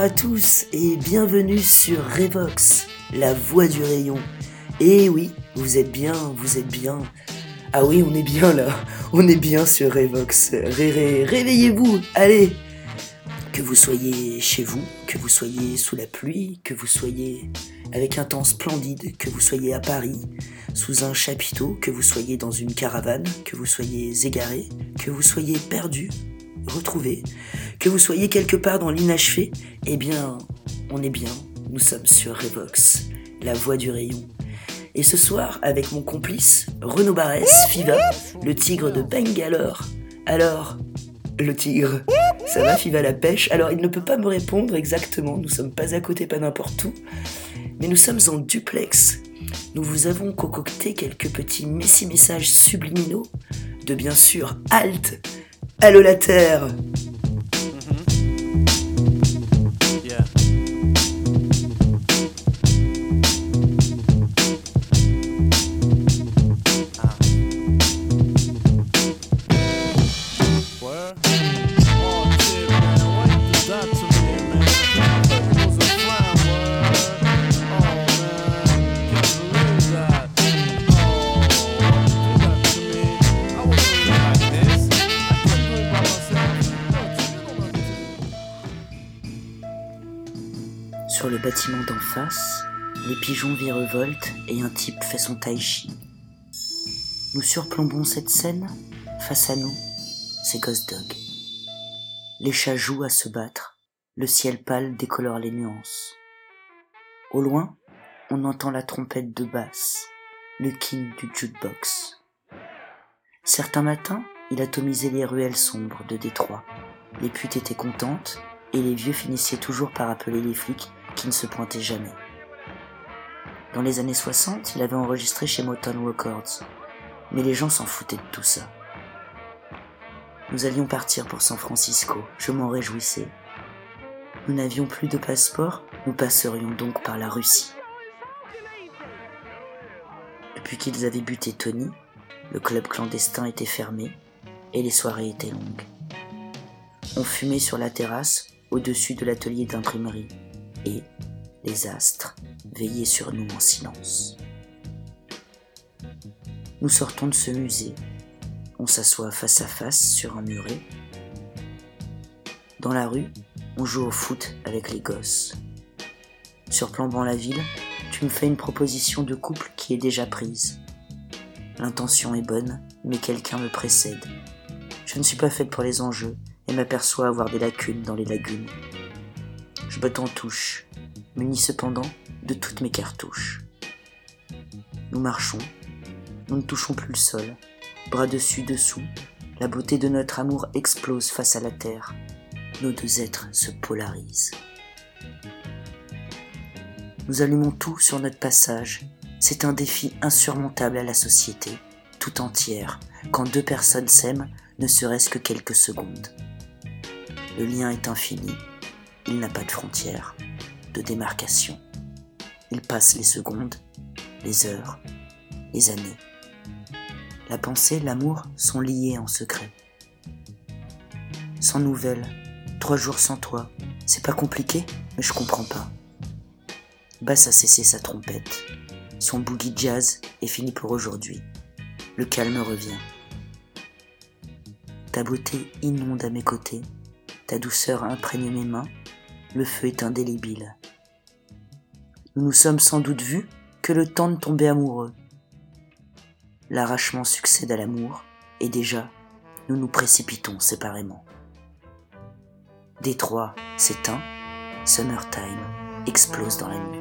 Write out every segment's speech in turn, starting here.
À tous et bienvenue sur Revox, la voix du rayon. Et oui, vous êtes bien, vous êtes bien. Ah oui, on est bien là, on est bien sur Revox. Ré réveillez-vous, allez Que vous soyez chez vous, que vous soyez sous la pluie, que vous soyez avec un temps splendide, que vous soyez à Paris, sous un chapiteau, que vous soyez dans une caravane, que vous soyez égaré, que vous soyez perdu, retrouvé, que vous soyez quelque part dans l'inachevé, eh bien, on est bien, nous sommes sur Revox, la voix du rayon. Et ce soir, avec mon complice, Renaud Barès, Fiva, le tigre de Bangalore. Alors, le tigre, ça va Fiva la pêche? Alors, il ne peut pas me répondre exactement, nous sommes pas à côté, pas n'importe où, mais nous sommes en duplex. Nous vous avons concocté quelques petits messi-messages subliminaux de bien sûr Halt Allô la Terre face, les pigeons virevoltent et un type fait son tai chi. Nous surplombons cette scène, face à nous, c'est Ghost Dog. Les chats jouent à se battre, le ciel pâle décolore les nuances. Au loin, on entend la trompette de basse, le king du jukebox. Certains matins, il atomisait les ruelles sombres de Détroit. Les putes étaient contentes et les vieux finissaient toujours par appeler les flics qui ne se pointait jamais. Dans les années 60, il avait enregistré chez Motown Records, mais les gens s'en foutaient de tout ça. Nous allions partir pour San Francisco, je m'en réjouissais. Nous n'avions plus de passeport, nous passerions donc par la Russie. Depuis qu'ils avaient buté Tony, le club clandestin était fermé et les soirées étaient longues. On fumait sur la terrasse au-dessus de l'atelier d'imprimerie et les astres veillaient sur nous en silence. Nous sortons de ce musée. On s'assoit face à face sur un muret. Dans la rue, on joue au foot avec les gosses. Surplombant la ville, tu me fais une proposition de couple qui est déjà prise. L'intention est bonne, mais quelqu'un me précède. Je ne suis pas faite pour les enjeux et m'aperçois avoir des lacunes dans les lagunes. Botte touche, muni cependant de toutes mes cartouches. Nous marchons, nous ne touchons plus le sol, bras dessus dessous, la beauté de notre amour explose face à la terre, nos deux êtres se polarisent. Nous allumons tout sur notre passage, c'est un défi insurmontable à la société, tout entière, quand deux personnes s'aiment, ne serait-ce que quelques secondes. Le lien est infini, il n'a pas de frontières, de démarcation. Il passe les secondes, les heures, les années. La pensée, l'amour sont liés en secret. Sans nouvelles, trois jours sans toi, c'est pas compliqué, mais je comprends pas. Basse a cessé sa trompette. Son boogie jazz est fini pour aujourd'hui. Le calme revient. Ta beauté inonde à mes côtés. Ta douceur imprègne mes mains le feu est indélébile. Nous nous sommes sans doute vus que le temps de tomber amoureux. L'arrachement succède à l'amour, et déjà, nous nous précipitons séparément. Détroit s'éteint, Summertime explose dans la nuit.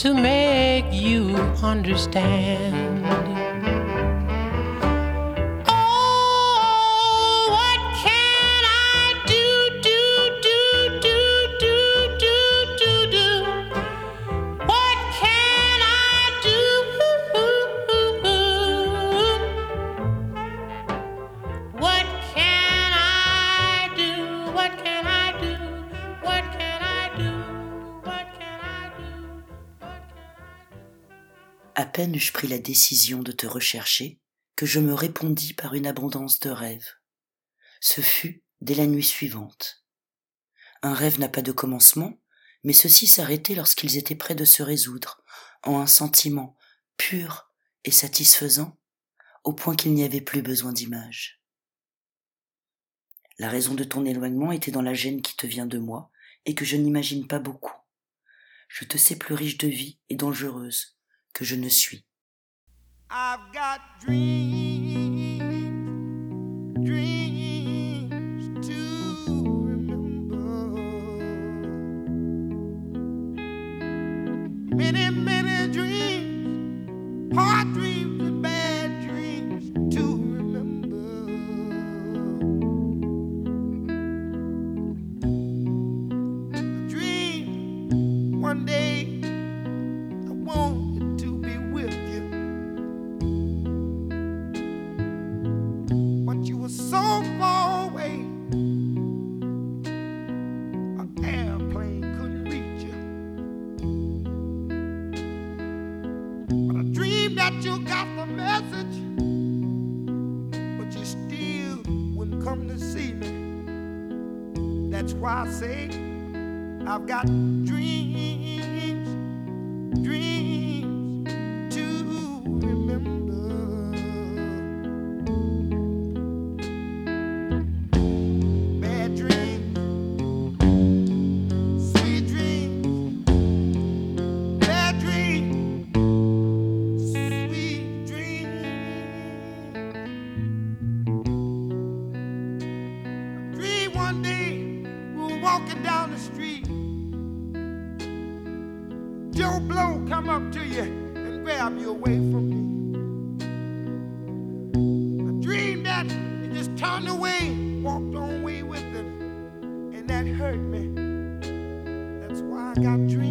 to make you understand. Peine eus-je pris la décision de te rechercher que je me répondis par une abondance de rêves. Ce fut dès la nuit suivante. Un rêve n'a pas de commencement, mais ceux-ci s'arrêtaient lorsqu'ils étaient près de se résoudre en un sentiment pur et satisfaisant, au point qu'il n'y avait plus besoin d'images. La raison de ton éloignement était dans la gêne qui te vient de moi et que je n'imagine pas beaucoup. Je te sais plus riche de vie et dangereuse que je ne suis. I've got dreams, dreams come to see me. That's why I say I've got dreams dreams walked on way with them, and that hurt me. That's why I got dreams.